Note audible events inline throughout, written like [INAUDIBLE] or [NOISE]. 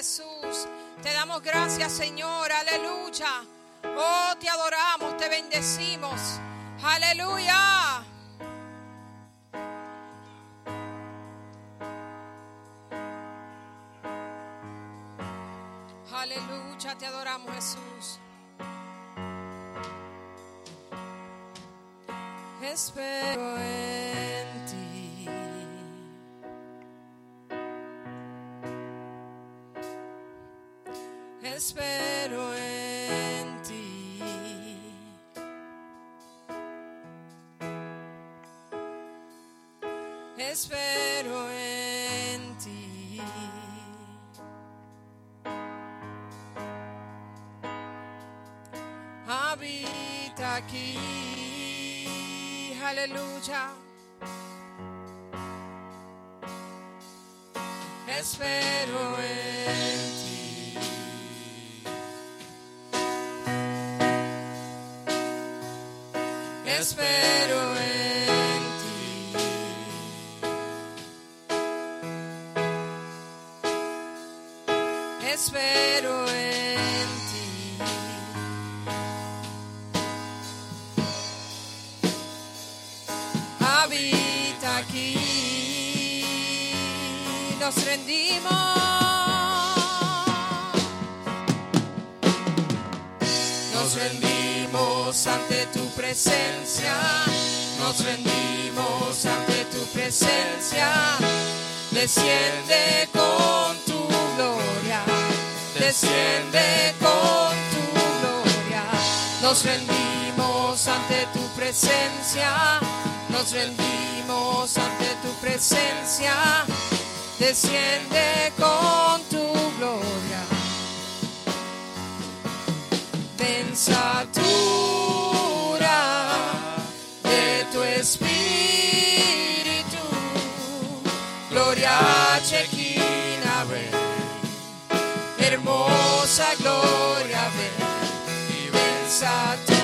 Jesús. Te damos gracias, Señor. Aleluya. Oh, te adoramos, te bendecimos. Aleluya. Aleluya, te adoramos, Jesús. Espero Espero en ti. Espero en ti. Habita aquí. Aleluya. Espero en Espero presencia, nos rendimos ante tu presencia. Desciende con tu gloria, desciende con tu gloria. Nos rendimos ante tu presencia, nos rendimos ante tu presencia. Desciende con tu gloria pensatura Gloria Chequina, ven. hermosa gloria, ven. y pensatura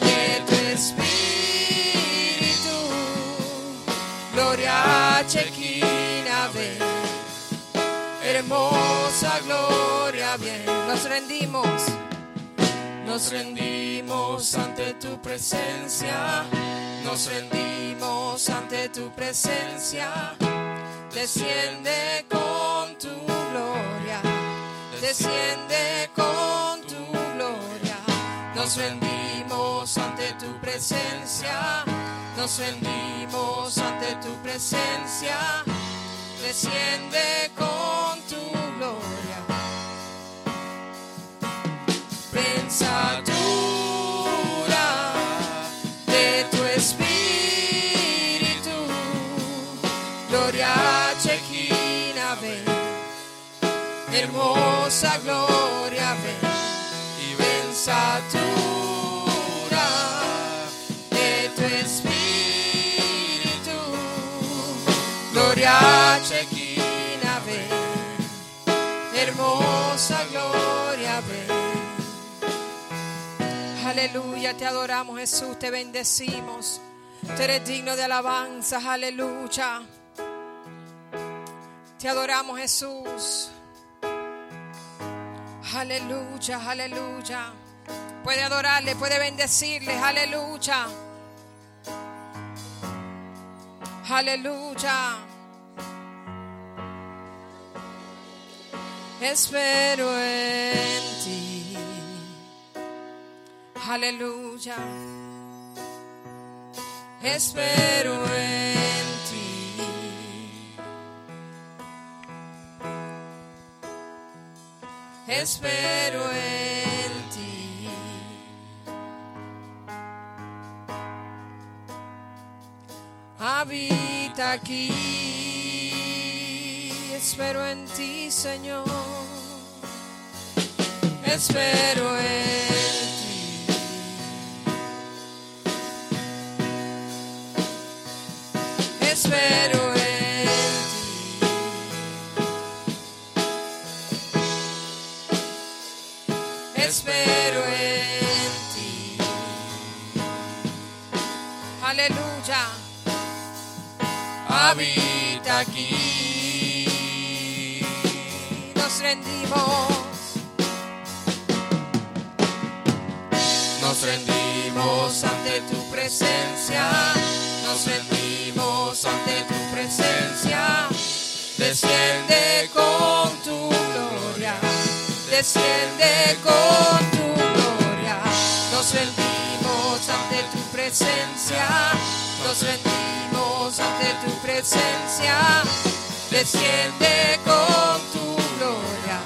de tu espíritu. Gloria Chequina, ven hermosa gloria, bien, nos rendimos, nos rendimos ante tu presencia, nos rendimos ante tu presencia, desciende con tu gloria, desciende con tu gloria, nos rendimos ante tu presencia, nos rendimos ante tu presencia. Desciende con tu gloria. Ven, hermosa gloria, ven, y pensatura de tu espíritu, gloria chequina, Aleluya, te adoramos Jesús, te bendecimos. Tú eres digno de alabanza, aleluya. Te adoramos Jesús. Aleluya, aleluya. Puede adorarle, puede bendecirle, aleluya. Aleluya. Espero en. Aleluya. Espero en ti. Espero en ti. Habita aquí. Espero en ti, Señor. Espero en ti. Espero en ti. Espero en ti. Aleluya. Habita aquí. nos rendimos. Nos rendimos ante tu presencia, nos rendimos ante tu presencia. Desciende con tu gloria, desciende con tu gloria. Nos rendimos ante tu presencia, nos rendimos ante tu presencia. Desciende con tu gloria.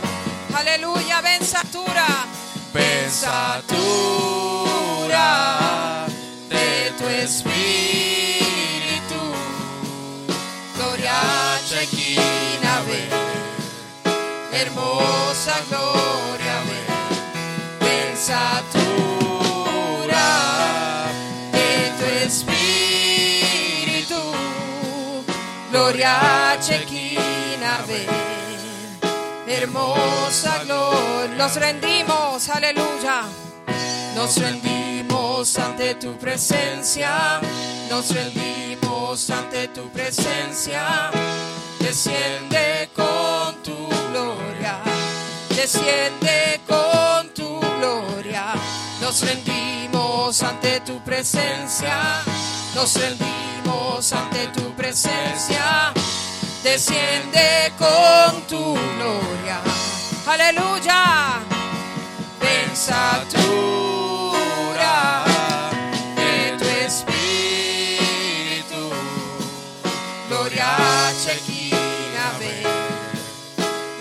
Aleluya, ven satura. Pensatura de tu espíritu. Gloria Chequina, ven, hermosa gloria, ven, pensatura de tu espíritu. Gloria Chequina, ven hermosa gloria. Nos rendimos, aleluya. Nos rendimos ante tu presencia, nos rendimos ante tu presencia. Desciende con tu gloria, desciende con tu gloria. Nos rendimos ante tu presencia, nos rendimos ante tu presencia. Desciende con tu gloria. Aleluya. pensatura de tu espíritu. Gloria Chequina, ven,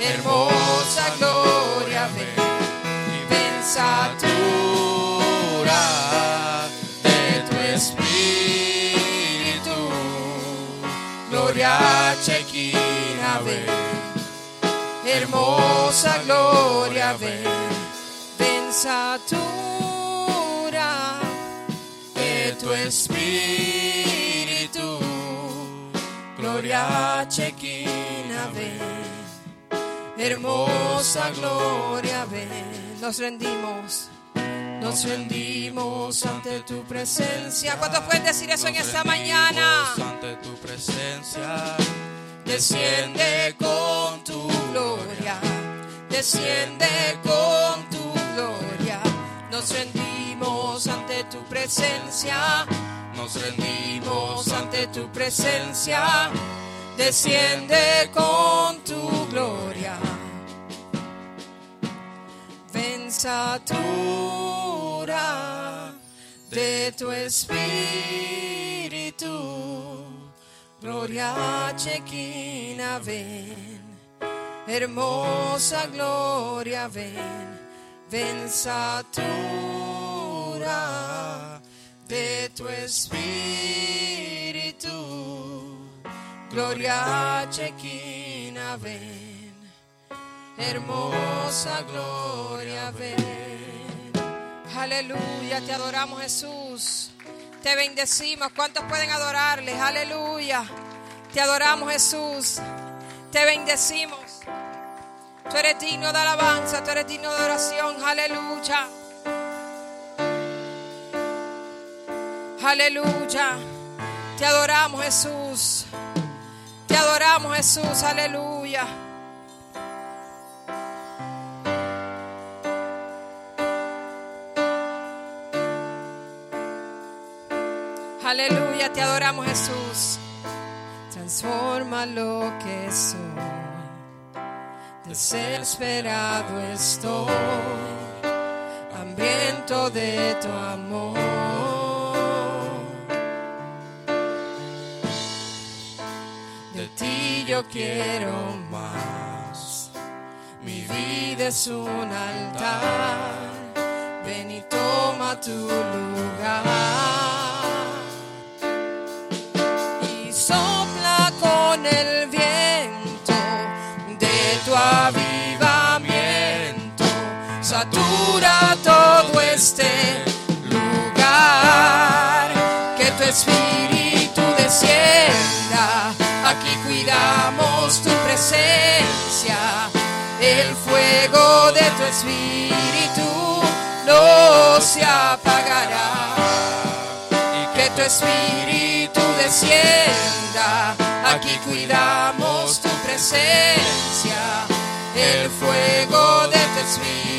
hermosa gloria, ven, ven, hermosa gloria, ven pensatura de tu espíritu. Gloria Chequina, ven. Hermosa gloria, ven. Nos rendimos. Nos rendimos ante tu presencia. ¿Cuántos pueden decir eso en esta mañana? Ante tu presencia. Desciende con tu gloria. Desciende con tu gloria. Nos rendimos ante tu presencia. Nos rendimos ante tu presencia. Desciende con tu gloria. Pensatura de tu espíritu. Gloria Chequina, ven. Hermosa gloria, ven. Pensatura de tu espíritu. Gloria Chequina, ven. Hermosa gloria, ven. Aleluya, te adoramos Jesús. Te bendecimos. ¿Cuántos pueden adorarles? Aleluya. Te adoramos Jesús. Te bendecimos. Tú eres digno de alabanza, tú eres digno de oración. Aleluya. Aleluya. Te adoramos Jesús. Te adoramos Jesús. Aleluya. Aleluya, te adoramos Jesús. Transforma lo que soy. Desesperado estoy, hambriento de tu amor. De ti yo quiero más. Mi vida es un altar. Ven y toma tu lugar. Este lugar. Que tu espíritu descienda. Aquí cuidamos tu presencia. El fuego de tu espíritu no se apagará. Y que tu espíritu descienda. Aquí cuidamos tu presencia. el fuego de tu espíritu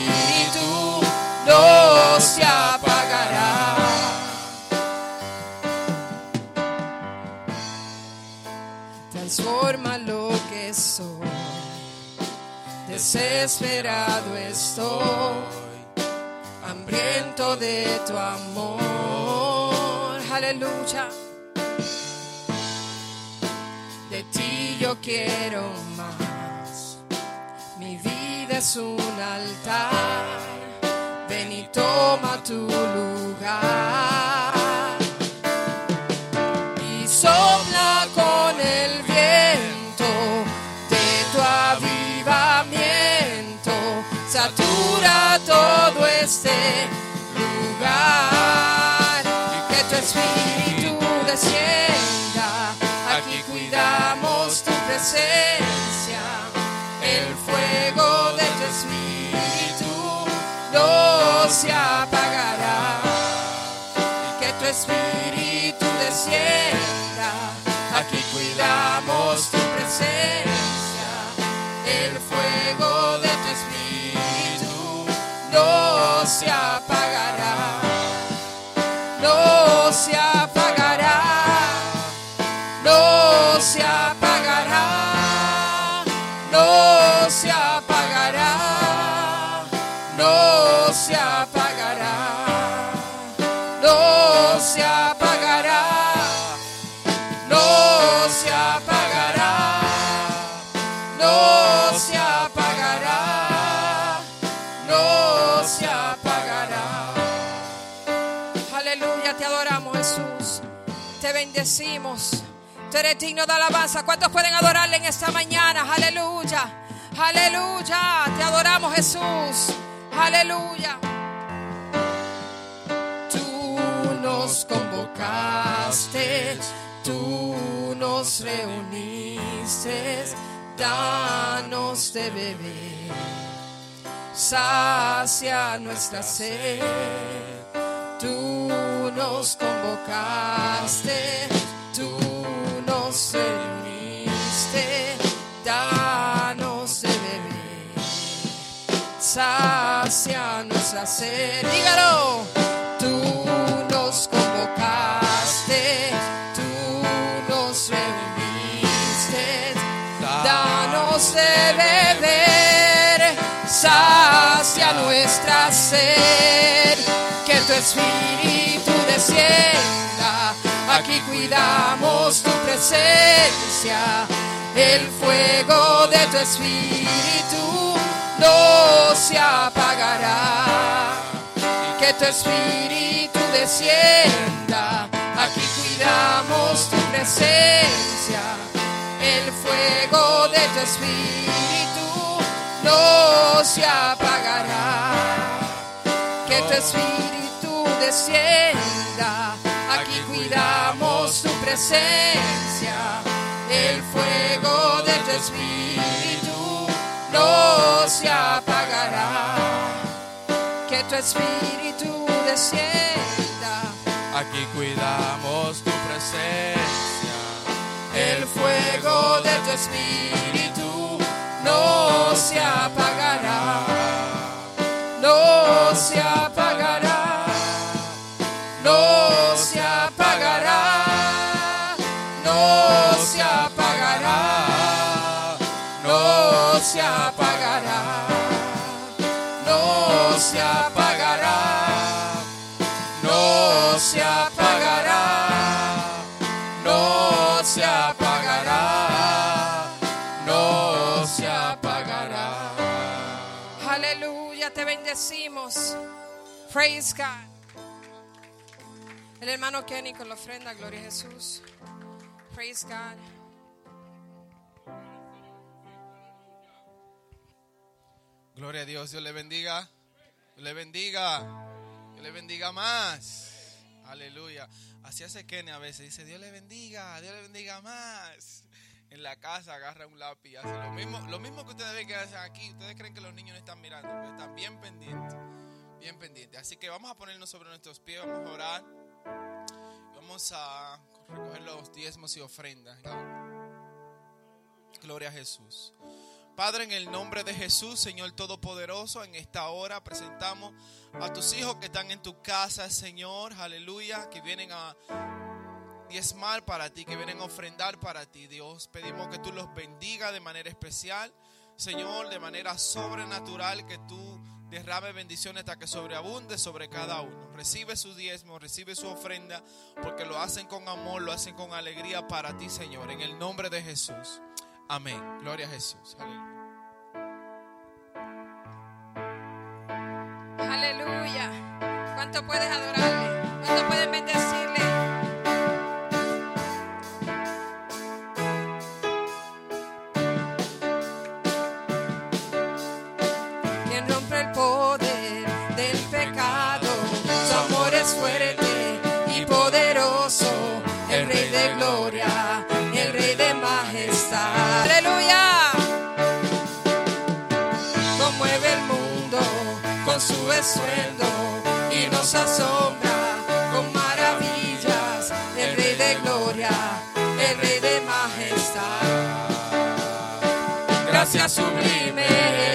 no se apagará. Transforma lo que soy, desesperado estoy, hambriento de tu amor. Aleluya. De ti yo quiero más. Mi vida es un altar. Y toma tu lugar. Y sopla con el viento de tu avivamiento. Satura todo este lugar. Y que tu espíritu descienda. Aquí cuidamos tu presencia. El fuego de tu espíritu se apagará. Y que tu espíritu descienda. Aquí cuidamos tu presencia. El fuego de tu espíritu no se apagará. Bendecimos. Tú eres digno de alabanza. ¿Cuántos pueden adorarle en esta mañana? Aleluya. Aleluya. Te adoramos Jesús. Aleluya. Tú nos convocaste, tú nos reuniste, danos de beber, sacia nuestra sed. Tú nos convocaste, tú nos reuniste, danos de beber sacia nuestra sed. Dígalo. Tú nos convocaste, tú nos reuniste, danos de beber, sacia nuestra sed. Espíritu descienda, aquí cuidamos tu presencia, el fuego de tu espíritu no se apagará. Que tu espíritu descienda, aquí cuidamos tu presencia. El fuego de tu espíritu no se apagará. Que tu espíritu descienda, aquí cuidamos tu presencia. El fuego de tu espíritu no se apagará. Que tu espíritu descienda. Aquí cuidamos tu presencia. El fuego de tu espíritu no se apagará. Bendecimos. Praise God. El hermano Kenny con la ofrenda, gloria a Jesús. Praise God. Gloria a Dios, Dios le bendiga. Dios le bendiga. Dios le bendiga más. Aleluya. Así hace Kenny a veces. Dice, Dios le bendiga, Dios le bendiga más en la casa agarra un lápiz y hace lo mismo, lo mismo que ustedes ven que hacen aquí. Ustedes creen que los niños no están mirando, pero están bien pendientes, bien pendientes. Así que vamos a ponernos sobre nuestros pies, vamos a orar, vamos a recoger los diezmos y ofrendas. Gloria a Jesús. Padre, en el nombre de Jesús, Señor Todopoderoso, en esta hora presentamos a tus hijos que están en tu casa, Señor, aleluya, que vienen a diezmar para ti, que vienen a ofrendar para ti, Dios. Pedimos que tú los bendiga de manera especial, Señor, de manera sobrenatural, que tú derrame bendiciones hasta que sobreabunde sobre cada uno. Recibe su diezmo, recibe su ofrenda, porque lo hacen con amor, lo hacen con alegría para ti, Señor, en el nombre de Jesús. Amén. Gloria a Jesús. Aleluya. ¿Cuánto puedes adorarle? ¿Cuánto pueden bendecirle? gracia sublime.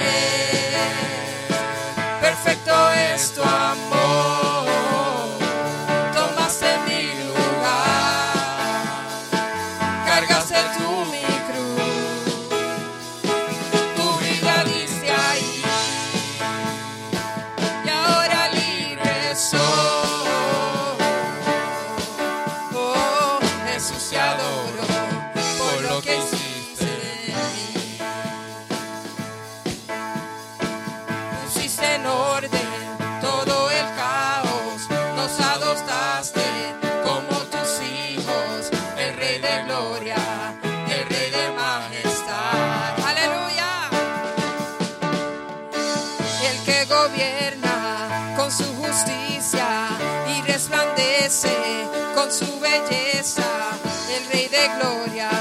con su belleza, el Rey de Gloria.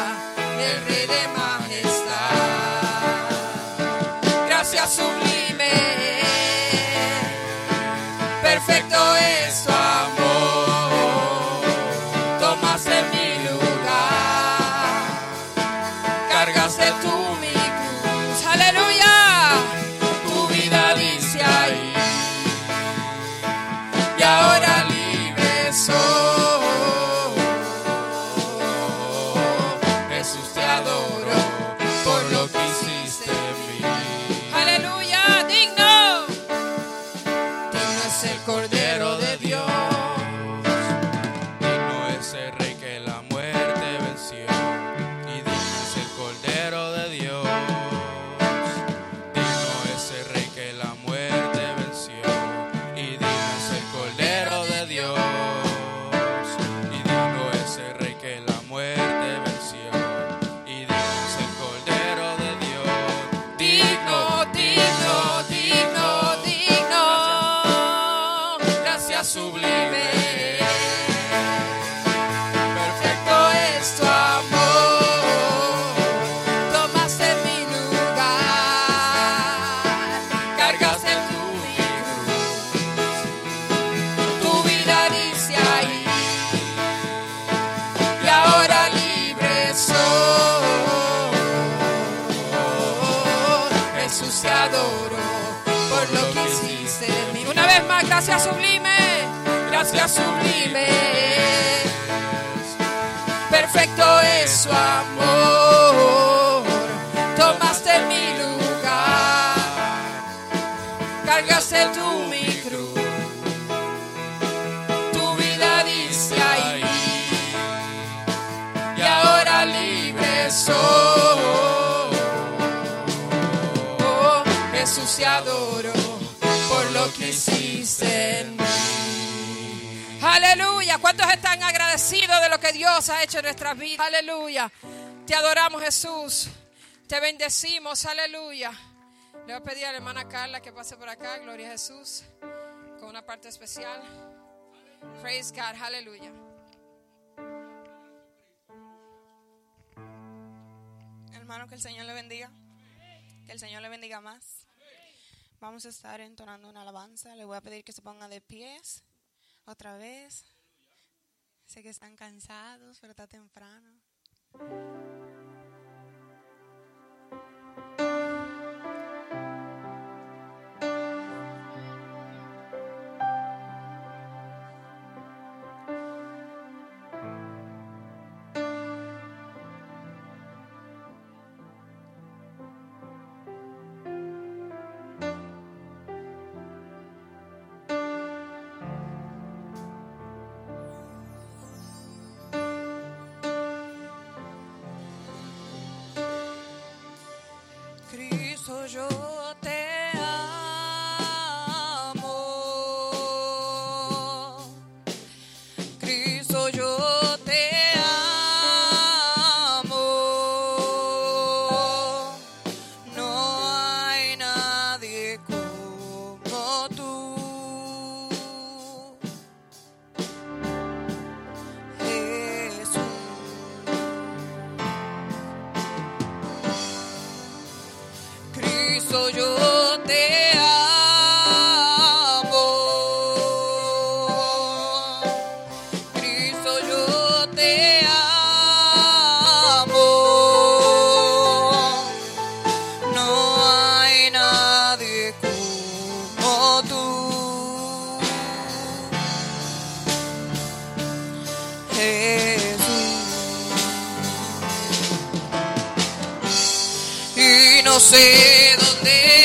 Jesús. Te bendecimos, aleluya. Le voy a pedir a la hermana Carla que pase por acá, gloria a Jesús, con una parte especial. Praise God, aleluya. Hermano, que el Señor le bendiga. Que el Señor le bendiga más. Vamos a estar entonando una alabanza. Le voy a pedir que se ponga de pies otra vez. Sé que están cansados, pero está temprano. Te no sé dónde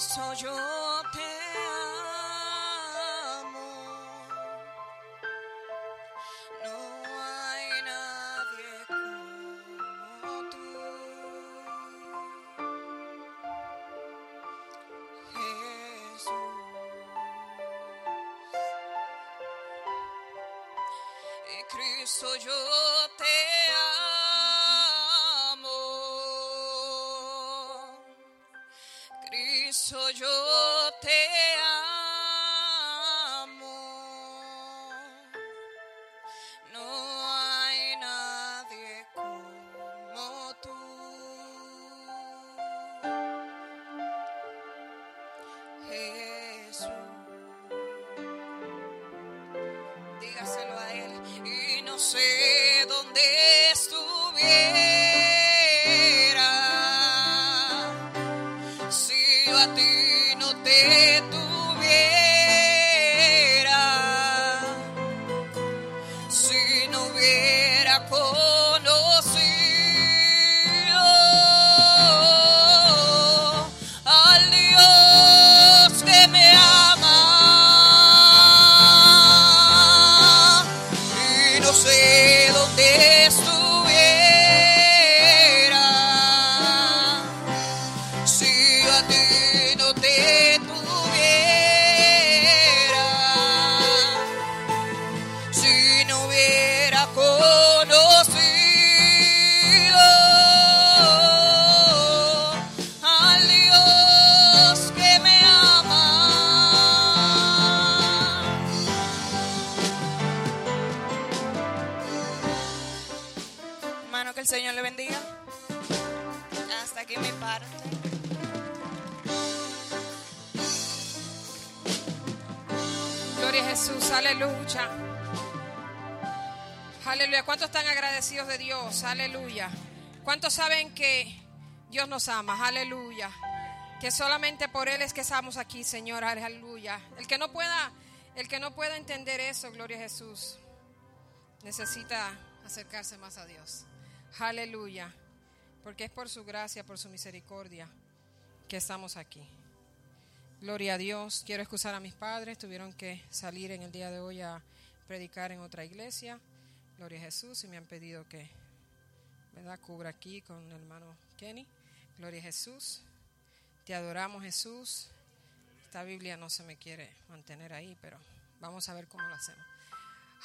Cristo, yo Hasta aquí mi parte. Gloria a Jesús, aleluya. Aleluya. ¿Cuántos están agradecidos de Dios? Aleluya. ¿Cuántos saben que Dios nos ama? Aleluya. Que solamente por Él es que estamos aquí, Señor. Aleluya. El que no pueda, el que no pueda entender eso, gloria a Jesús, necesita acercarse más a Dios. Aleluya. Porque es por su gracia, por su misericordia que estamos aquí. Gloria a Dios. Quiero excusar a mis padres. Tuvieron que salir en el día de hoy a predicar en otra iglesia. Gloria a Jesús. Y me han pedido que, ¿verdad? Cubra aquí con el hermano Kenny. Gloria a Jesús. Te adoramos, Jesús. Esta Biblia no se me quiere mantener ahí, pero vamos a ver cómo lo hacemos.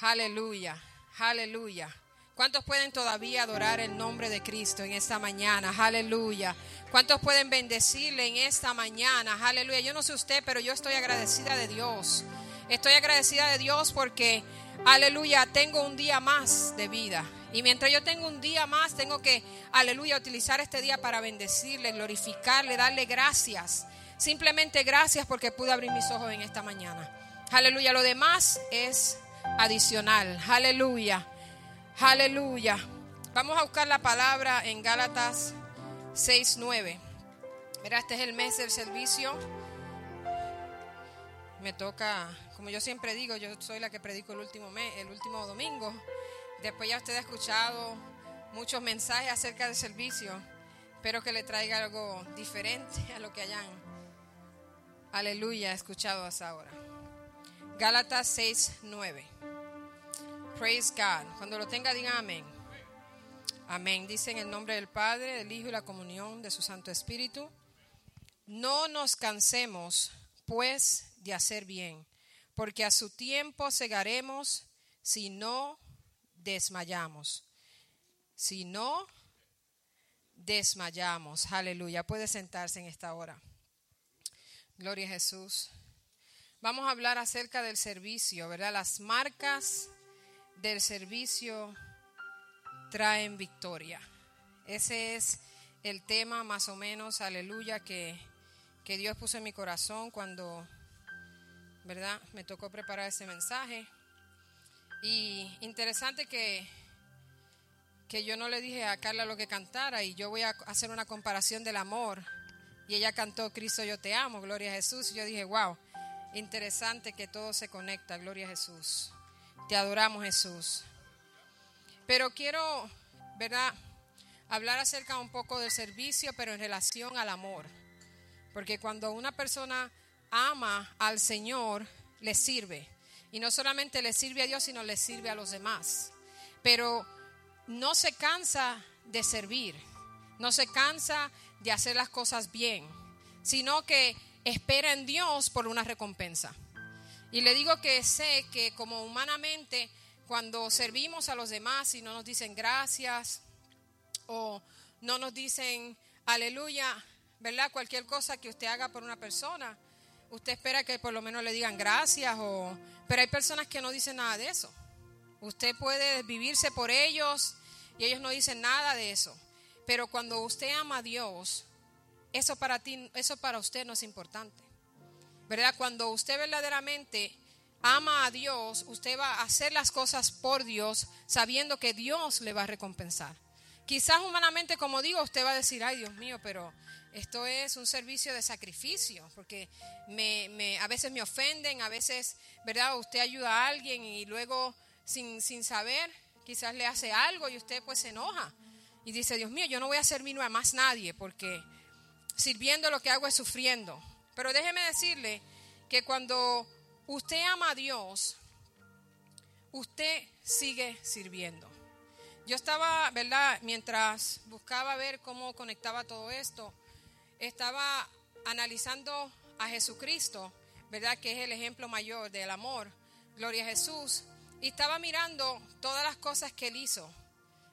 Aleluya. Aleluya. ¿Cuántos pueden todavía adorar el nombre de Cristo en esta mañana? Aleluya. ¿Cuántos pueden bendecirle en esta mañana? Aleluya. Yo no sé usted, pero yo estoy agradecida de Dios. Estoy agradecida de Dios porque, aleluya, tengo un día más de vida. Y mientras yo tengo un día más, tengo que, aleluya, utilizar este día para bendecirle, glorificarle, darle gracias. Simplemente gracias porque pude abrir mis ojos en esta mañana. Aleluya. Lo demás es adicional. Aleluya. Aleluya. Vamos a buscar la palabra en Gálatas 6:9. Mira, este es el mes del servicio. Me toca, como yo siempre digo, yo soy la que predico el último mes, el último domingo. Después ya usted ha escuchado muchos mensajes acerca del servicio. Espero que le traiga algo diferente a lo que hayan, aleluya, escuchado hasta ahora. Gálatas 6:9. Praise God. Cuando lo tenga, diga amén. Amén. Dice en el nombre del Padre, del Hijo y la comunión de su Santo Espíritu. No nos cansemos, pues, de hacer bien, porque a su tiempo cegaremos si no desmayamos. Si no desmayamos. Aleluya. Puede sentarse en esta hora. Gloria a Jesús. Vamos a hablar acerca del servicio, ¿verdad? Las marcas del servicio traen victoria. Ese es el tema más o menos, aleluya, que, que Dios puso en mi corazón cuando, ¿verdad? Me tocó preparar ese mensaje. Y interesante que, que yo no le dije a Carla lo que cantara y yo voy a hacer una comparación del amor. Y ella cantó Cristo yo te amo, gloria a Jesús. Y yo dije, wow, interesante que todo se conecta, gloria a Jesús. Te adoramos Jesús. Pero quiero, ¿verdad? Hablar acerca un poco del servicio, pero en relación al amor. Porque cuando una persona ama al Señor, le sirve. Y no solamente le sirve a Dios, sino le sirve a los demás. Pero no se cansa de servir. No se cansa de hacer las cosas bien. Sino que espera en Dios por una recompensa. Y le digo que sé que como humanamente, cuando servimos a los demás y no nos dicen gracias o no nos dicen aleluya, ¿verdad? Cualquier cosa que usted haga por una persona, usted espera que por lo menos le digan gracias o pero hay personas que no dicen nada de eso. Usted puede vivirse por ellos y ellos no dicen nada de eso. Pero cuando usted ama a Dios, eso para ti, eso para usted no es importante. ¿Verdad? Cuando usted verdaderamente ama a Dios, usted va a hacer las cosas por Dios sabiendo que Dios le va a recompensar. Quizás humanamente, como digo, usted va a decir, ay Dios mío, pero esto es un servicio de sacrificio, porque me, a veces me ofenden, a veces, ¿verdad? Usted ayuda a alguien y luego sin, sin saber, quizás le hace algo y usted pues se enoja y dice, Dios mío, yo no voy a servir a más nadie porque sirviendo lo que hago es sufriendo. Pero déjeme decirle que cuando usted ama a Dios, usted sigue sirviendo. Yo estaba, ¿verdad? Mientras buscaba ver cómo conectaba todo esto, estaba analizando a Jesucristo, ¿verdad? Que es el ejemplo mayor del amor. Gloria a Jesús. Y estaba mirando todas las cosas que él hizo,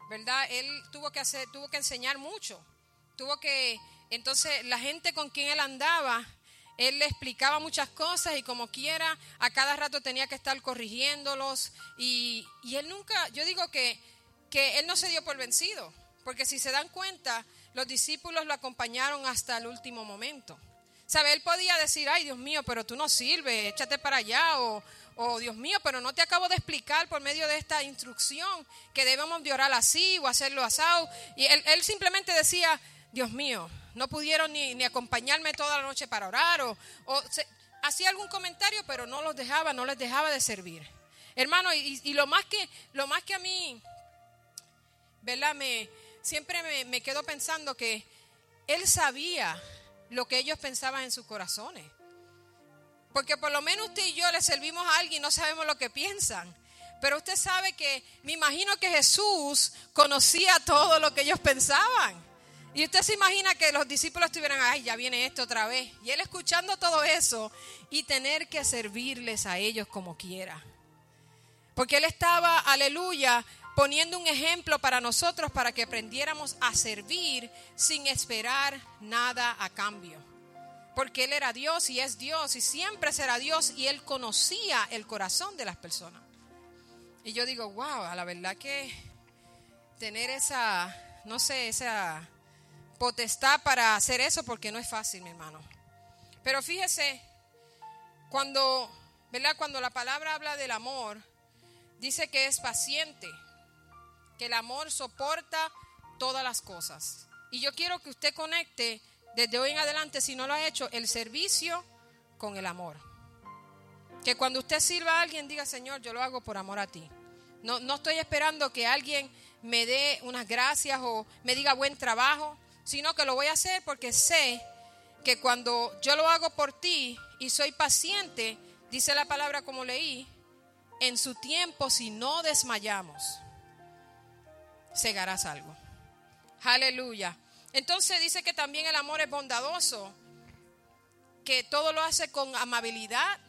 ¿verdad? Él tuvo que hacer, tuvo que enseñar mucho. Tuvo que, entonces, la gente con quien él andaba, él le explicaba muchas cosas y como quiera, a cada rato tenía que estar corrigiéndolos. Y, y él nunca, yo digo que que él no se dio por vencido, porque si se dan cuenta, los discípulos lo acompañaron hasta el último momento. ¿Sabe? Él podía decir, ay Dios mío, pero tú no sirves, échate para allá, o, oh Dios mío, pero no te acabo de explicar por medio de esta instrucción que debemos de orar así o hacerlo asado. Y él, simplemente decía, Dios mío, no pudieron ni, ni, acompañarme toda la noche para orar, o, hacía algún comentario, pero no los dejaba, no les dejaba de servir. Hermano, y, y lo, más que, lo más que a mí ¿verdad? Me, siempre me, me quedo pensando que él sabía lo que ellos pensaban en sus corazones. Porque por lo menos usted y yo le servimos a alguien no sabemos lo que piensan. Pero usted sabe que, me imagino que Jesús conocía todo lo que ellos pensaban. Y usted se imagina que los discípulos estuvieran, ay, ya viene esto otra vez. Y él escuchando todo eso y tener que servirles a ellos como quiera. Porque él estaba, aleluya, poniendo un ejemplo para nosotros para que aprendiéramos a servir sin esperar nada a cambio. Porque Él era Dios y es Dios y siempre será Dios y Él conocía el corazón de las personas. Y yo digo, wow, a la verdad que tener esa, no sé, esa potestad para hacer eso porque no es fácil, mi hermano. Pero fíjese, cuando, ¿verdad? Cuando la palabra habla del amor, dice que es paciente que el amor soporta todas las cosas. Y yo quiero que usted conecte desde hoy en adelante, si no lo ha hecho, el servicio con el amor. Que cuando usted sirva a alguien diga, Señor, yo lo hago por amor a ti. No, no estoy esperando que alguien me dé unas gracias o me diga buen trabajo, sino que lo voy a hacer porque sé que cuando yo lo hago por ti y soy paciente, dice la palabra como leí, en su tiempo si no desmayamos segarás algo. Aleluya. Entonces dice que también el amor es bondadoso, que todo lo hace con amabilidad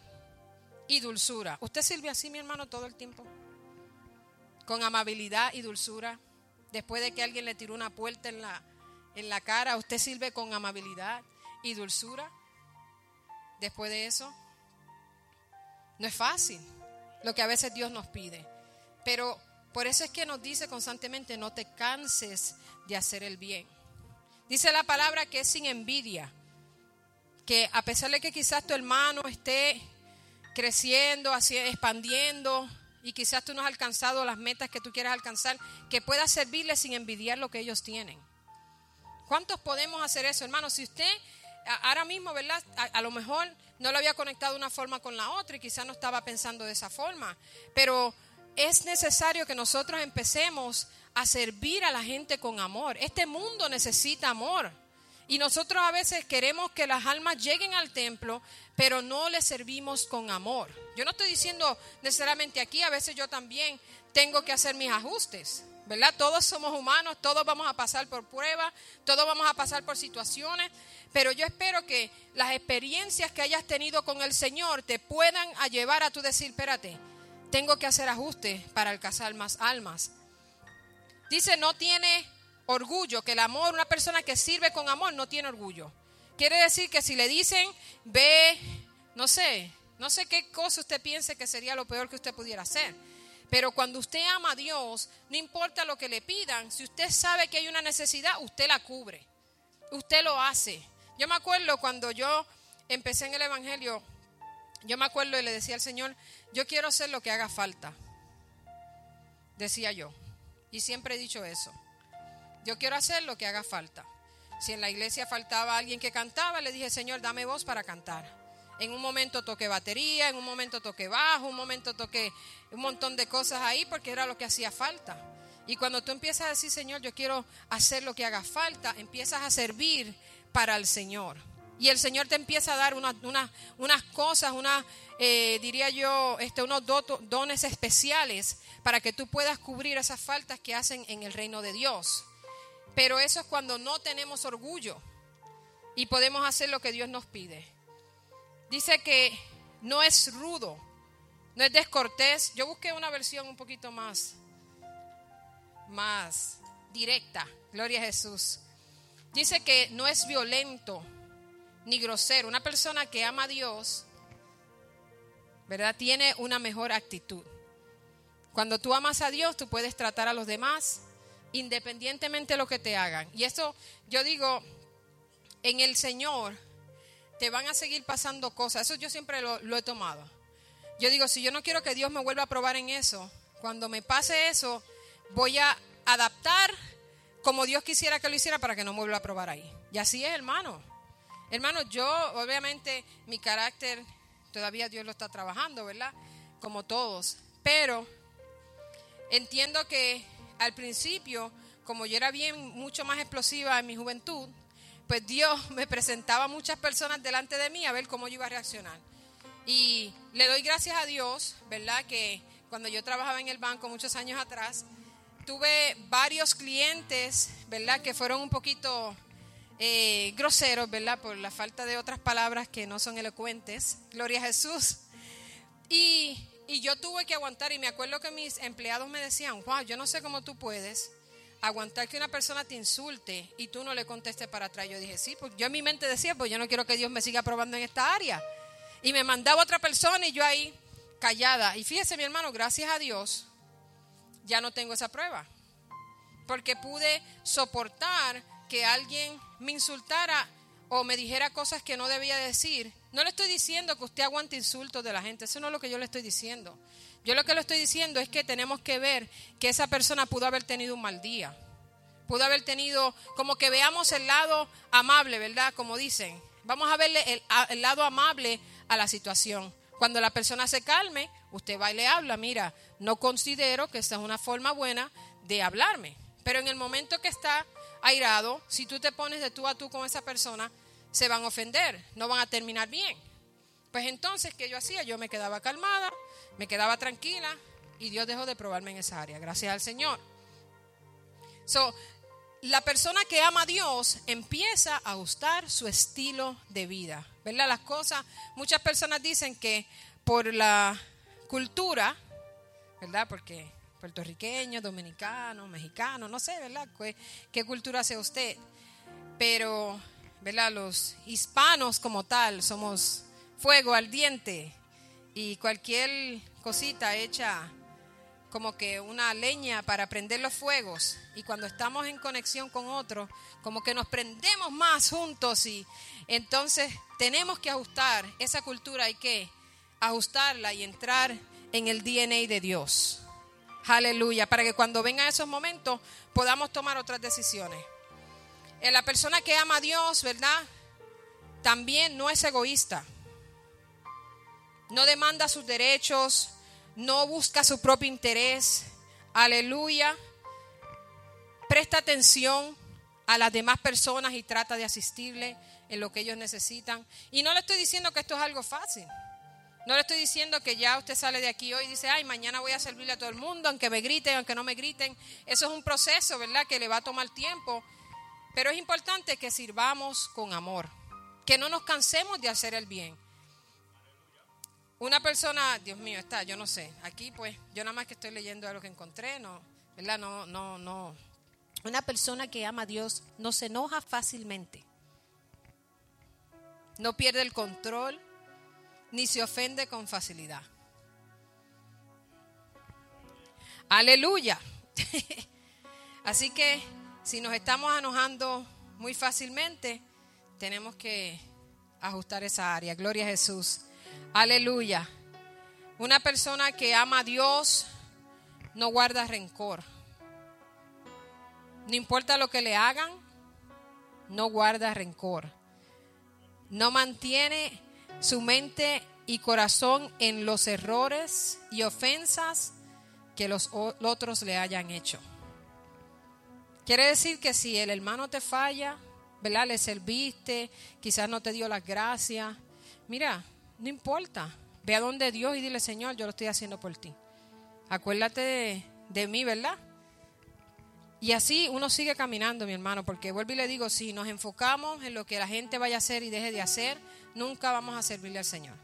y dulzura. ¿Usted sirve así, mi hermano, todo el tiempo? Con amabilidad y dulzura. Después de que alguien le tiró una puerta en la, en la cara, ¿usted sirve con amabilidad y dulzura? Después de eso, no es fácil lo que a veces Dios nos pide. Pero por eso es que nos dice constantemente, no te canses de hacer el bien. Dice la palabra que es sin envidia, que a pesar de que quizás tu hermano esté creciendo, así, expandiendo, y quizás tú no has alcanzado las metas que tú quieras alcanzar, que puedas servirle sin envidiar lo que ellos tienen. ¿Cuántos podemos hacer eso, hermano? Si usted ahora mismo, ¿verdad? A, lo mejor no lo había conectado una forma con la otra y quizás no estaba pensando de esa forma, pero es necesario que nosotros empecemos a servir a la gente con amor. Este mundo necesita amor. Y nosotros a veces queremos que las almas lleguen al templo, pero no les servimos con amor. Yo no estoy diciendo necesariamente aquí, a veces yo también tengo que hacer mis ajustes, ¿verdad? Todos somos humanos, todos vamos a pasar por pruebas, todos vamos a pasar por situaciones, pero yo espero que las experiencias que hayas tenido con el Señor te puedan llevar a tu decir, espérate, tengo que hacer ajustes para alcanzar más almas. Dice, no tiene orgullo, que el amor, una persona que sirve con amor no tiene orgullo. Quiere decir que si le dicen, ve, no sé, no sé qué cosa usted piense que sería lo peor que usted pudiera hacer. Pero cuando usted ama a Dios, no importa lo que le pidan, si usted sabe que hay una necesidad, usted la cubre. Usted lo hace. Yo me acuerdo cuando yo empecé en el Evangelio, yo me acuerdo y le decía al Señor, yo quiero hacer lo que haga falta. Decía yo. Y siempre he dicho eso. Yo quiero hacer lo que haga falta. Si en la iglesia faltaba alguien que cantaba, le dije, Señor, dame voz para cantar. En un momento toqué batería, en un momento toqué bajo, un momento toqué un montón de cosas ahí porque era lo que hacía falta. Y cuando tú empiezas a decir, Señor, yo quiero hacer lo que haga falta, empiezas a servir para el Señor. Y el Señor te empieza a dar unas cosas, una, eh, diría yo, este, unos dones especiales para que tú puedas cubrir esas faltas que hacen en el reino de Dios. Pero eso es cuando no tenemos orgullo y podemos hacer lo que Dios nos pide. Dice que no es rudo, no es descortés. Yo busqué una versión un poquito más, más directa. Gloria a Jesús. Dice que no es violento ni grosero. Una persona que ama a Dios, ¿verdad? Tiene una mejor actitud. Cuando tú amas a Dios, tú puedes tratar a los demás independientemente de lo que te hagan. Y esto, yo digo, en el Señor te van a seguir pasando cosas. Eso yo siempre lo, he tomado. Yo digo, si yo no quiero que Dios me vuelva a probar en eso, cuando me pase eso, voy a adaptar como Dios quisiera que lo hiciera para que no me vuelva a probar ahí. Y así es, hermano. Hermano, yo obviamente mi carácter todavía Dios lo está trabajando, ¿verdad? Como todos. Pero entiendo que al principio, como yo era bien mucho más explosiva en mi juventud, pues Dios me presentaba muchas personas delante de mí a ver cómo yo iba a reaccionar. Y le doy gracias a Dios, ¿verdad? Que cuando yo trabajaba en el banco muchos años atrás, tuve varios clientes, ¿verdad? Que fueron un poquito eh, groseros, ¿verdad? Por la falta de otras palabras que no son elocuentes. Gloria a Jesús. Y, y yo tuve que aguantar y me acuerdo que mis empleados me decían, wow, yo no sé cómo tú puedes aguantar que una persona te insulte y tú no le contestes para atrás. Yo dije, sí, pues yo en mi mente decía, pues yo no quiero que Dios me siga probando en esta área. Y me mandaba otra persona y yo ahí callada. Y fíjese, mi hermano, gracias a Dios, ya no tengo esa prueba. Porque pude soportar que alguien me insultara o me dijera cosas que no debía decir. No le estoy diciendo que usted aguante insultos de la gente, eso no es lo que yo le estoy diciendo. Yo lo que le estoy diciendo es que tenemos que ver que esa persona pudo haber tenido un mal día. Pudo haber tenido, como que veamos el lado amable, ¿verdad? Como dicen. Vamos a verle el, el lado amable a la situación. Cuando la persona se calme, usted va y le habla, mira, no considero que esta es una forma buena de hablarme. Pero en el momento que está airado, si tú te pones de tú a tú con esa persona, se van a ofender, no van a terminar bien. Pues entonces, ¿qué yo hacía? Yo me quedaba calmada, me quedaba tranquila y Dios dejó de probarme en esa área, gracias al Señor. So, la persona que ama a Dios empieza a gustar su estilo de vida, ¿verdad? Las cosas, muchas personas dicen que por la cultura, ¿verdad? Porque puertorriqueño, dominicano, mexicano, no sé, ¿verdad? ¿Qué, qué cultura hace usted? Pero, ¿verdad? Los hispanos como tal somos fuego al diente y cualquier cosita hecha como que una leña para prender los fuegos y cuando estamos en conexión con otro, como que nos prendemos más juntos y entonces tenemos que ajustar esa cultura, hay que ajustarla y entrar en el DNA de Dios. Aleluya, para que cuando vengan esos momentos podamos tomar otras decisiones. En la persona que ama a Dios, ¿verdad? También no es egoísta. No demanda sus derechos, no busca su propio interés. Aleluya. Presta atención a las demás personas y trata de asistirle en lo que ellos necesitan. Y no le estoy diciendo que esto es algo fácil. No le estoy diciendo que ya usted sale de aquí hoy y dice, ay, mañana voy a servirle a todo el mundo, aunque me griten, aunque no me griten. Eso es un proceso, ¿verdad? Que le va a tomar tiempo. Pero es importante que sirvamos con amor, que no nos cansemos de hacer el bien. Una persona, Dios mío, está, yo no sé, aquí pues, yo nada más que estoy leyendo algo que encontré, no, ¿verdad? No, no, no. Una persona que ama a Dios no se enoja fácilmente. no pierde el control, ni se ofende con facilidad. Aleluya. [LAUGHS] Así que si nos estamos enojando muy fácilmente, tenemos que ajustar esa área. Gloria a Jesús. Aleluya. Una persona que ama a Dios no guarda rencor. No importa lo que le hagan, no guarda rencor. No mantiene su mente y corazón en los errores y ofensas que los otros le hayan hecho. Quiere decir que si el hermano te falla, ¿verdad? Le serviste, quizás no te dio las gracias. Mira, no importa. Ve a donde Dios y dile, Señor, yo lo estoy haciendo por ti. Acuérdate de, de mí, ¿verdad? Y así uno sigue caminando, mi hermano, porque vuelvo y le digo, si nos enfocamos en lo que la gente vaya a hacer y deje de hacer, nunca vamos a servirle al Señor.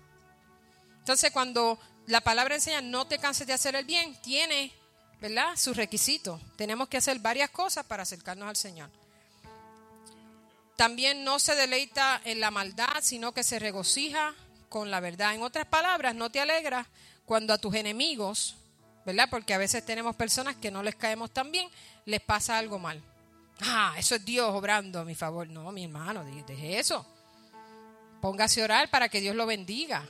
Entonces, cuando la palabra enseña no te canses de hacer el bien, tiene, ¿verdad? Sus requisitos. Tenemos que hacer varias cosas para acercarnos al Señor. También no se deleita en la maldad, sino que se regocija con la verdad. En otras palabras, no te alegras cuando a tus enemigos, ¿verdad? Porque a veces tenemos personas que no les caemos tan bien, les pasa algo mal. Ah, eso es Dios obrando a mi favor. No, mi hermano, deje eso. Póngase a orar para que Dios lo bendiga.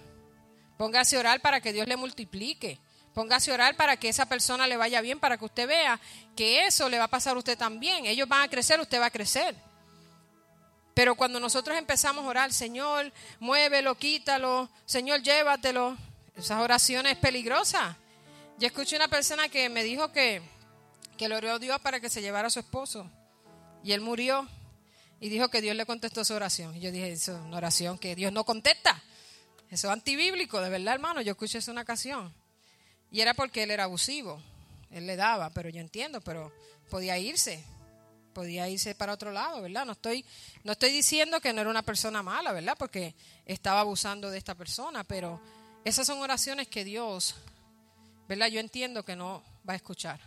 Póngase a orar para que Dios le multiplique. Póngase a orar para que esa persona le vaya bien, para que usted vea que eso le va a pasar a usted también. Ellos van a crecer, usted va a crecer. Pero cuando nosotros empezamos a orar, Señor, muévelo, quítalo, Señor, llévatelo, esas oraciones peligrosas. Yo escuché una persona que me dijo que, que le oró a Dios para que se llevara a su esposo. Y él murió y dijo que Dios le contestó su oración. Y yo dije, eso es una oración que Dios no contesta. Eso es antibíblico, de verdad, hermano. Yo escuché eso una ocasión. Y era porque él era abusivo. Él le daba, pero yo entiendo, pero podía irse. Podía irse para otro lado, ¿verdad? No estoy, no estoy diciendo que no era una persona mala, ¿verdad? Porque estaba abusando de esta persona, pero esas son oraciones que Dios, ¿verdad? Yo entiendo que no va a escuchar.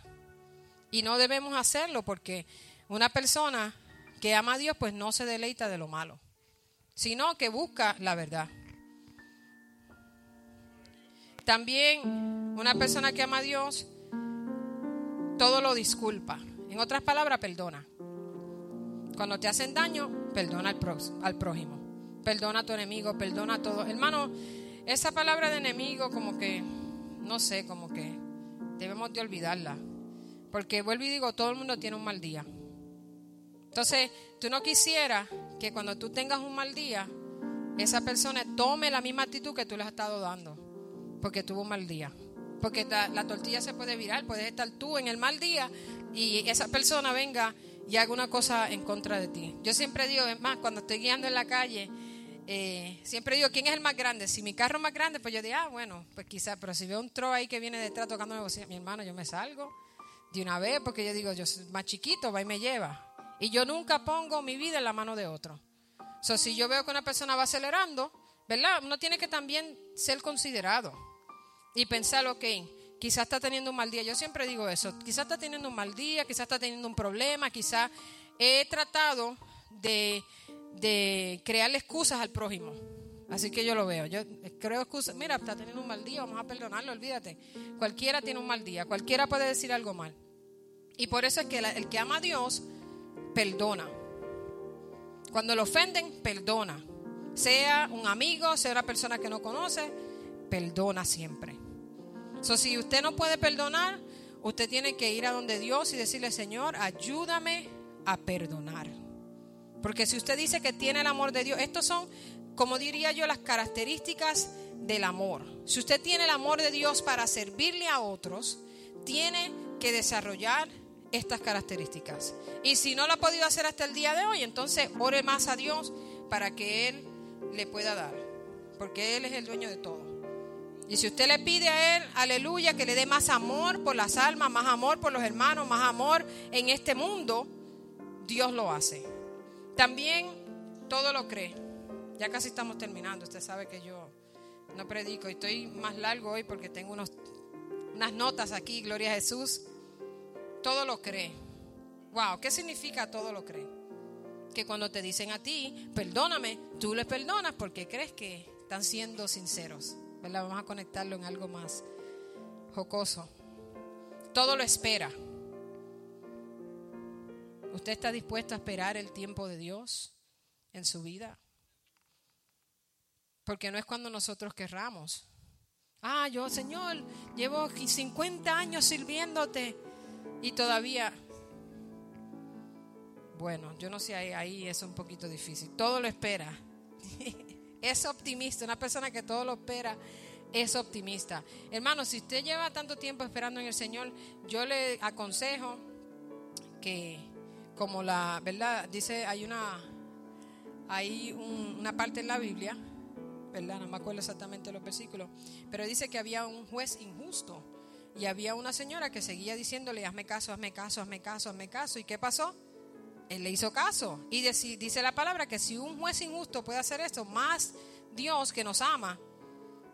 Y no debemos hacerlo porque una persona que ama a Dios, pues no se deleita de lo malo, sino que busca la verdad. También una persona que ama a Dios, todo lo disculpa. En otras palabras, perdona. Cuando te hacen daño, perdona al, al prójimo. Perdona a tu enemigo, perdona a todo. Hermano, esa palabra de enemigo como que, no sé, como que debemos de olvidarla. Porque vuelvo y digo, todo el mundo tiene un mal día. Entonces, tú no quisieras que cuando tú tengas un mal día, esa persona tome la misma actitud que tú le has estado dando porque tuvo un mal día. Porque la, tortilla se puede virar, puedes estar tú en el mal día y esa persona venga y haga una cosa en contra de ti. Yo siempre digo, es más, cuando estoy guiando en la calle, eh, siempre digo, ¿quién es el más grande? Si mi carro es más grande, pues yo digo, ah, bueno, pues quizás, pero si veo un tro ahí que viene detrás tocando mi hermano, yo me salgo de una vez porque yo digo, yo soy más chiquito, va y me lleva. Y yo nunca pongo mi vida en la mano de otro. O sea, si yo veo que una persona va acelerando, ¿verdad? Uno tiene que también ser considerado y pensar, ok, quizás está teniendo un mal día. Yo siempre digo eso, quizás está teniendo un mal día, quizás está teniendo un problema, quizás he tratado de, crearle excusas al prójimo. Así que yo lo veo. Yo creo excusas. Mira, está teniendo un mal día, vamos a perdonarlo, olvídate. Cualquiera tiene un mal día, cualquiera puede decir algo mal. Y por eso es que el que ama a Dios, perdona. Cuando lo ofenden, perdona. Sea un amigo, sea una persona que no conoce, perdona siempre. So, si usted no puede perdonar, usted tiene que ir a donde Dios y decirle, Señor, ayúdame a perdonar. Porque si usted dice que tiene el amor de Dios, estos son, como diría yo, las características del amor. Si usted tiene el amor de Dios para servirle a otros, tiene que desarrollar estas características. Y si no lo ha podido hacer hasta el día de hoy, entonces ore más a Dios para que Él le pueda dar. Porque Él es el dueño de todo. Y si usted le pide a Él, aleluya, que le dé más amor por las almas, más amor por los hermanos, más amor en este mundo, Dios lo hace. También todo lo cree. Ya casi estamos terminando. Usted sabe que yo no predico y estoy más largo hoy porque tengo unos, unas notas aquí, gloria a Jesús. Todo lo cree. Wow, ¿qué significa todo lo cree? que cuando te dicen a ti, perdóname, tú les perdonas porque crees que están siendo sinceros. ¿Verdad? Vamos a conectarlo en algo más jocoso. Todo lo espera. ¿Usted está dispuesto a esperar el tiempo de Dios en su vida? Porque no es cuando nosotros querramos. Ah, yo, Señor, llevo 50 años sirviéndote y todavía... Bueno, yo no sé, ahí, ahí es un poquito difícil. Todo lo espera. [LAUGHS] es optimista. Una persona que todo lo espera es optimista. Hermano, si usted lleva tanto tiempo esperando en el Señor, yo le aconsejo que, como la, ¿verdad? Dice, hay una, hay una parte en la Biblia ¿verdad? No me acuerdo exactamente los versículos, pero dice que había un juez injusto y había una señora que seguía diciéndole, hazme caso, hazme caso, hazme caso, hazme caso. ¿Y qué pasó? Le hizo caso. Y dice la palabra que si un juez injusto puede hacer esto, más Dios que nos ama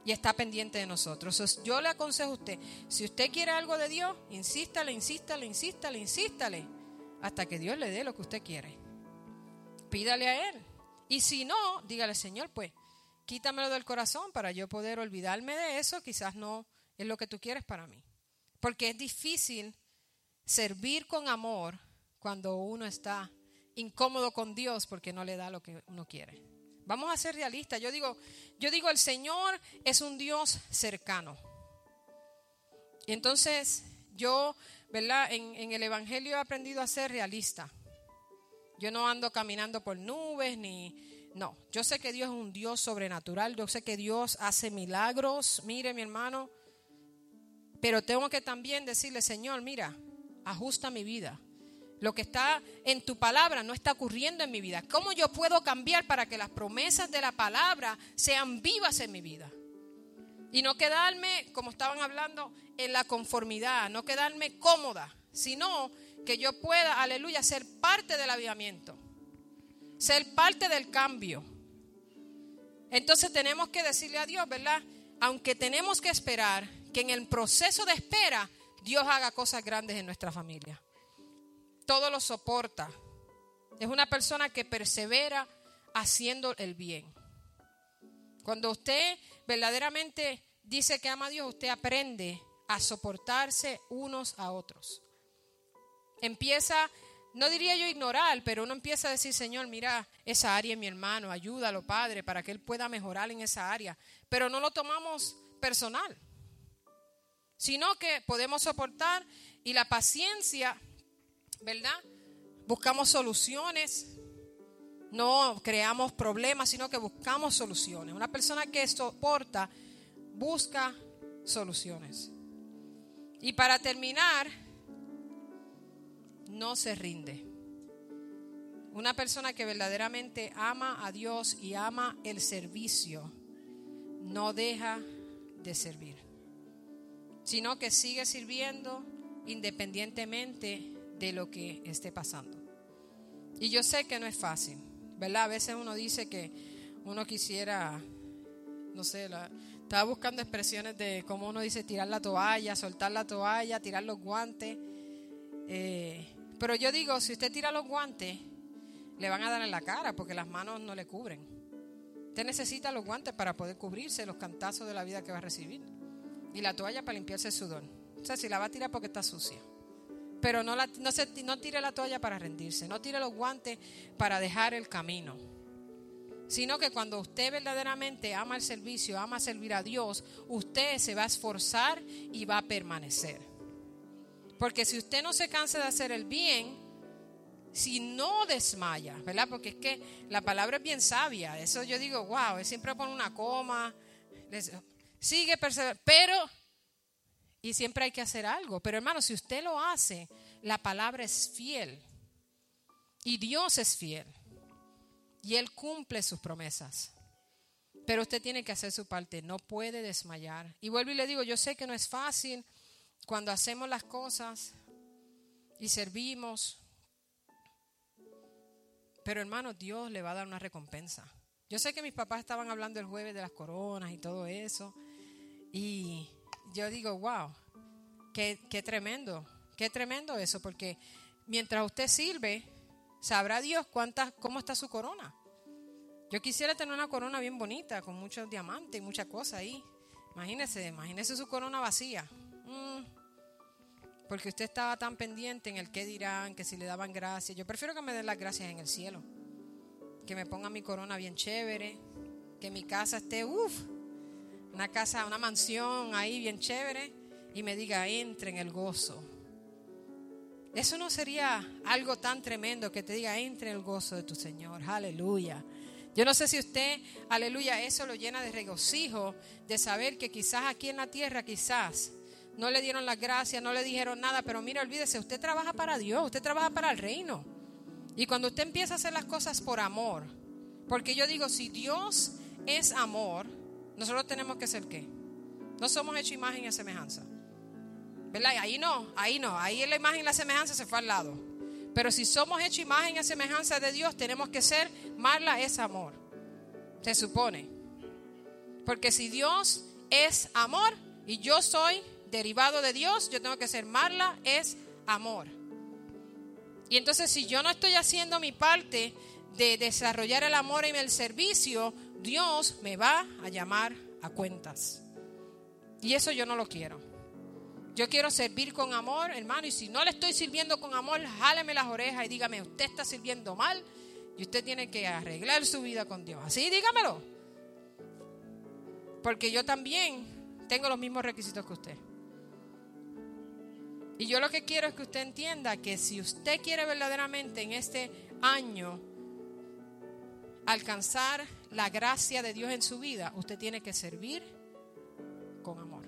y está pendiente de nosotros. yo le aconsejo a usted, si usted quiere algo de Dios, insístale, insístale, insístale, insístale, hasta que Dios le dé lo que usted quiere. Pídale a Él. Y si no, dígale, Señor, pues quítamelo del corazón para yo poder olvidarme de eso, quizás no es lo que tú quieres para mí. Porque es difícil servir con amor cuando uno está incómodo con Dios porque no le da lo que uno quiere. Vamos a ser realistas. Yo digo, yo digo, el Señor es un Dios cercano. Entonces yo, ¿verdad? En, en el Evangelio he aprendido a ser realista. Yo no ando caminando por nubes ni, no, yo sé que Dios es un Dios sobrenatural, yo sé que Dios hace milagros, mire mi hermano, pero tengo que también decirle, Señor, mira, ajusta mi vida. Lo que está en tu palabra no está ocurriendo en mi vida. ¿Cómo yo puedo cambiar para que las promesas de la palabra sean vivas en mi vida? Y no quedarme, como estaban hablando, en la conformidad, no quedarme cómoda, sino que yo pueda, aleluya, ser parte del avivamiento ser parte del cambio. Entonces tenemos que decirle a Dios, ¿verdad? Aunque tenemos que esperar que en el proceso de espera Dios haga cosas grandes en nuestra familia. Todo lo soporta. Es una persona que persevera haciendo el bien. Cuando usted verdaderamente dice que ama a Dios, usted aprende a soportarse unos a otros. Empieza no diría yo ignorar, pero uno empieza a decir, Señor, mira, esa área es mi hermano, ayúdalo, Padre, para que él pueda mejorar en esa área. Pero no lo tomamos personal, sino que podemos soportar y la paciencia, ¿verdad? Buscamos soluciones, no creamos problemas, sino que buscamos soluciones. Una persona que soporta busca soluciones. Y para terminar, no se rinde. Una persona que verdaderamente ama a Dios y ama el servicio, no deja de servir, sino que sigue sirviendo independientemente de lo que esté pasando. Y yo sé que no es fácil, ¿verdad? A veces uno dice que uno quisiera, no sé, estaba buscando expresiones de cómo uno dice tirar la toalla, soltar la toalla, tirar los guantes. Eh, pero yo digo, si usted tira los guantes, le van a dar en la cara porque las manos no le cubren. Usted necesita los guantes para poder cubrirse los cantazos de la vida que va a recibir. Y la toalla para limpiarse el sudor. O sea, si la va a tirar porque está sucia. Pero no, no, no tire la toalla para rendirse. No tire los guantes para dejar el camino. Sino que cuando usted verdaderamente ama el servicio, ama servir a Dios, usted se va a esforzar y va a permanecer. Porque si usted no se cansa de hacer el bien, si no desmaya, ¿verdad? Porque es que la palabra es bien sabia. Eso yo digo, wow, él siempre pone una coma, sigue perseverando, pero, y siempre hay que hacer algo. Pero hermano, si usted lo hace, la palabra es fiel. Y Dios es fiel. Y Él cumple sus promesas. Pero usted tiene que hacer su parte, no puede desmayar. Y vuelvo y le digo, yo sé que no es fácil cuando hacemos las cosas y servimos. Pero hermano, Dios le va a dar una recompensa. Yo sé que mis papás estaban hablando el jueves de las coronas y todo eso. Y yo digo, wow, qué, qué tremendo, qué tremendo eso, porque mientras usted sirve, Sabrá Dios cuántas, cómo está su corona. Yo quisiera tener una corona bien bonita, con muchos diamantes y muchas cosas ahí. Imagínese, imagínese su corona vacía. Mm. Porque usted estaba tan pendiente en el qué dirán, que si le daban gracias. Yo prefiero que me den las gracias en el cielo. Que me ponga mi corona bien chévere. Que mi casa esté, uff, una casa, una mansión ahí bien chévere. Y me diga, entre en el gozo. Eso no sería algo tan tremendo que te diga, entre en el gozo de tu Señor. Aleluya. Yo no sé si usted, aleluya, eso lo llena de regocijo, de saber que quizás aquí en la tierra, quizás no le dieron las gracias, no le dijeron nada, pero mira, olvídese, usted trabaja para Dios, usted trabaja para el reino. Y cuando usted empieza a hacer las cosas por amor, porque yo digo, si Dios es amor, nosotros tenemos que ser qué? No somos hecho imagen y semejanza. ¿Verdad? Ahí no, ahí no, ahí la imagen y la semejanza se fue al lado. Pero si somos hecho imagen y semejanza de Dios, tenemos que ser, Marla es amor. Se supone. Porque si Dios es amor y yo soy derivado de Dios, yo tengo que ser, Marla es amor. Y entonces si yo no estoy haciendo mi parte de desarrollar el amor y el servicio, Dios me va a llamar a cuentas. Y eso yo no lo quiero. Yo quiero servir con amor, hermano, y si no le estoy sirviendo con amor, jáleme las orejas y dígame, usted está sirviendo mal y usted tiene que arreglar su vida con Dios. Así, dígamelo. Porque yo también tengo los mismos requisitos que usted. Y yo lo que quiero es que usted entienda que si usted quiere verdaderamente en este año alcanzar la gracia de Dios en su vida, usted tiene que servir con amor.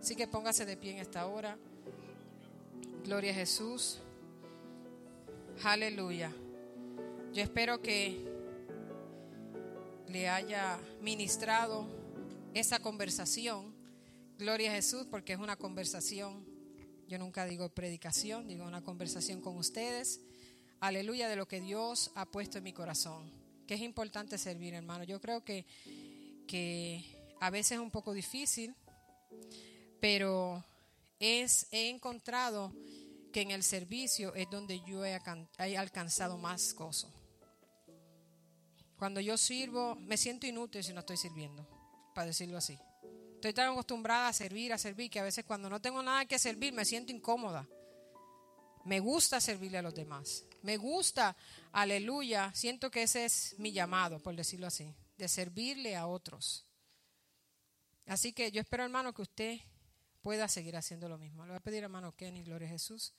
Así que póngase de pie en esta hora. Gloria a Jesús. Aleluya. Yo espero que le haya ministrado esa conversación. Gloria a Jesús, porque es una conversación. Yo nunca digo predicación, digo una conversación con ustedes. Aleluya de lo que Dios ha puesto en mi corazón. Que es importante servir, hermano. Yo creo que, que a veces es un poco difícil pero es, he encontrado que en el servicio es donde yo he, alcanzado más cosas. Cuando yo sirvo, me siento inútil si no estoy sirviendo, para decirlo así. Estoy tan acostumbrada a servir, a servir, que a veces cuando no tengo nada que servir me siento incómoda. Me gusta servirle a los demás. Me gusta, aleluya, siento que ese es mi llamado, por decirlo así, de servirle a otros. Así que yo espero, hermano, que usted pueda seguir haciendo lo mismo. Le voy a pedir, hermano Kenny, gloria a Jesús,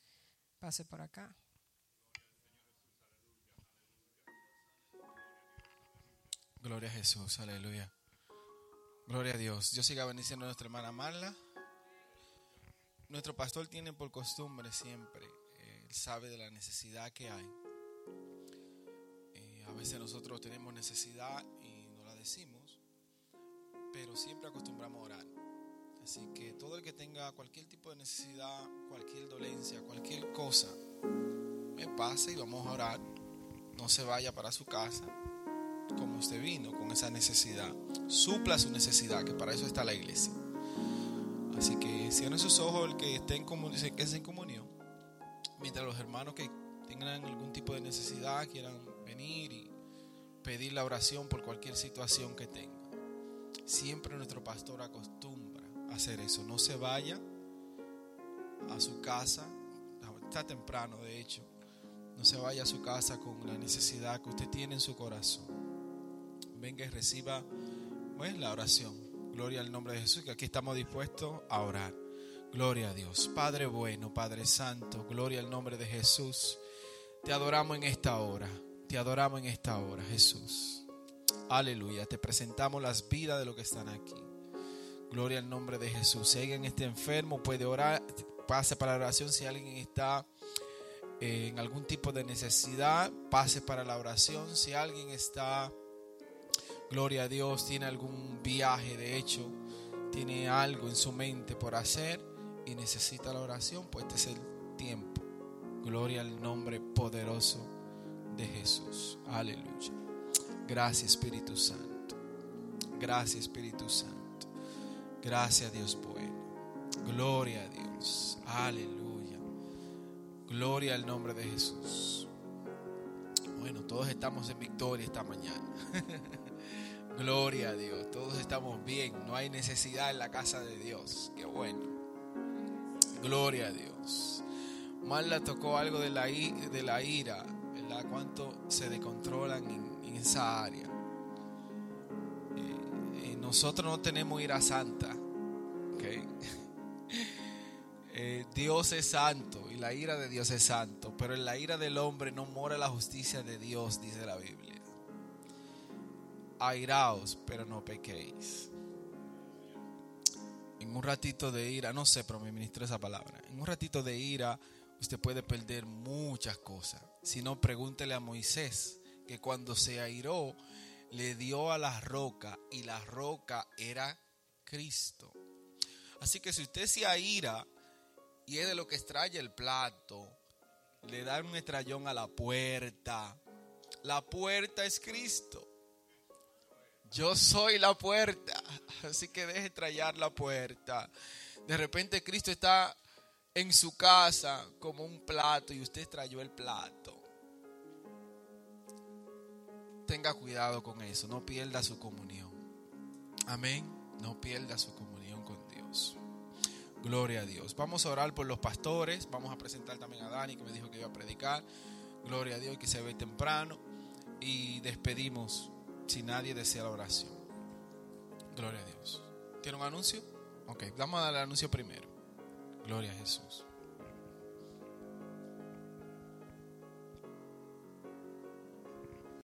pase por acá. Gloria a Jesús, aleluya. Gloria a Dios. Dios siga bendiciendo a nuestra hermana Marla. Nuestro pastor tiene por costumbre siempre, sabe de la necesidad que hay. Eh, a veces nosotros tenemos necesidad y no la decimos, pero siempre acostumbramos a orar. Así que todo el que tenga cualquier tipo de necesidad, cualquier dolencia, cualquier cosa, me pase y vamos a orar. No se vaya para su casa como usted vino con esa necesidad. Supla su necesidad, que para eso está la iglesia. Así que cierren sus ojos el que esté en comunión. Mientras los hermanos que tengan algún tipo de necesidad quieran venir y pedir la oración por cualquier situación que tengan. Siempre nuestro pastor acostumbra hacer eso. No se vaya a su casa, está temprano de hecho, no se vaya a su casa con la necesidad que usted tiene en su corazón. Venga y reciba pues, la oración. Gloria al nombre de Jesús, que aquí estamos dispuestos a orar. Gloria a Dios. Padre bueno, Padre Santo, gloria al nombre de Jesús. Te adoramos en esta hora. Te adoramos en esta hora, Jesús. Aleluya. Te presentamos las vidas de los que están aquí. Gloria al nombre de Jesús. Si alguien está enfermo, puede orar. Pase para la oración. Si alguien está eh, en algún tipo de necesidad, pase para la oración. Si alguien está, gloria a Dios, tiene algún viaje, de hecho, tiene algo en su mente por hacer y necesita la oración, pues este es el tiempo. Gloria al nombre poderoso de Jesús. Aleluya. Gracias Espíritu Santo. Gracias Espíritu Santo. Gracias Dios bueno. Gloria a Dios. Aleluya. Gloria al nombre de Jesús. todos estamos en victoria esta mañana. [LAUGHS] Gloria a Dios, todos estamos bien, no hay necesidad en la casa de Dios. Qué bueno. Gloria a Dios. Mal tocó algo de la, la ira, ¿verdad? Cuánto se descontrolan en, esa área. Eh, eh, nosotros no tenemos ira santa. [LAUGHS] Eh, Dios es santo y la ira de Dios es santo, pero en la ira del hombre no mora la justicia de Dios, dice la Biblia. Airaos, pero no pequéis. En un ratito de ira, no sé, pero me ministro esa palabra. En un ratito de ira, usted puede perder muchas cosas. Si no, pregúntele a Moisés, que cuando se airó, le dio a la roca y la roca era Cristo. Así que si usted se aira y es de lo que extrae el plato, le da un estrellón a la puerta. La puerta es Cristo. Yo soy la puerta. Así que deje estrellar la puerta. De repente Cristo está en su casa como un plato y usted extrayó el plato. Tenga cuidado con eso. No pierda su comunión. Amén. No pierda su comunión con Dios. Gloria a Dios. Vamos a orar por los pastores. Vamos a presentar también a Dani que me dijo que iba a predicar. Gloria a Dios que se ve temprano. Y despedimos si nadie desea la oración. Gloria a Dios. ¿Tiene un anuncio? Ok, vamos a el anuncio primero. Gloria a Jesús.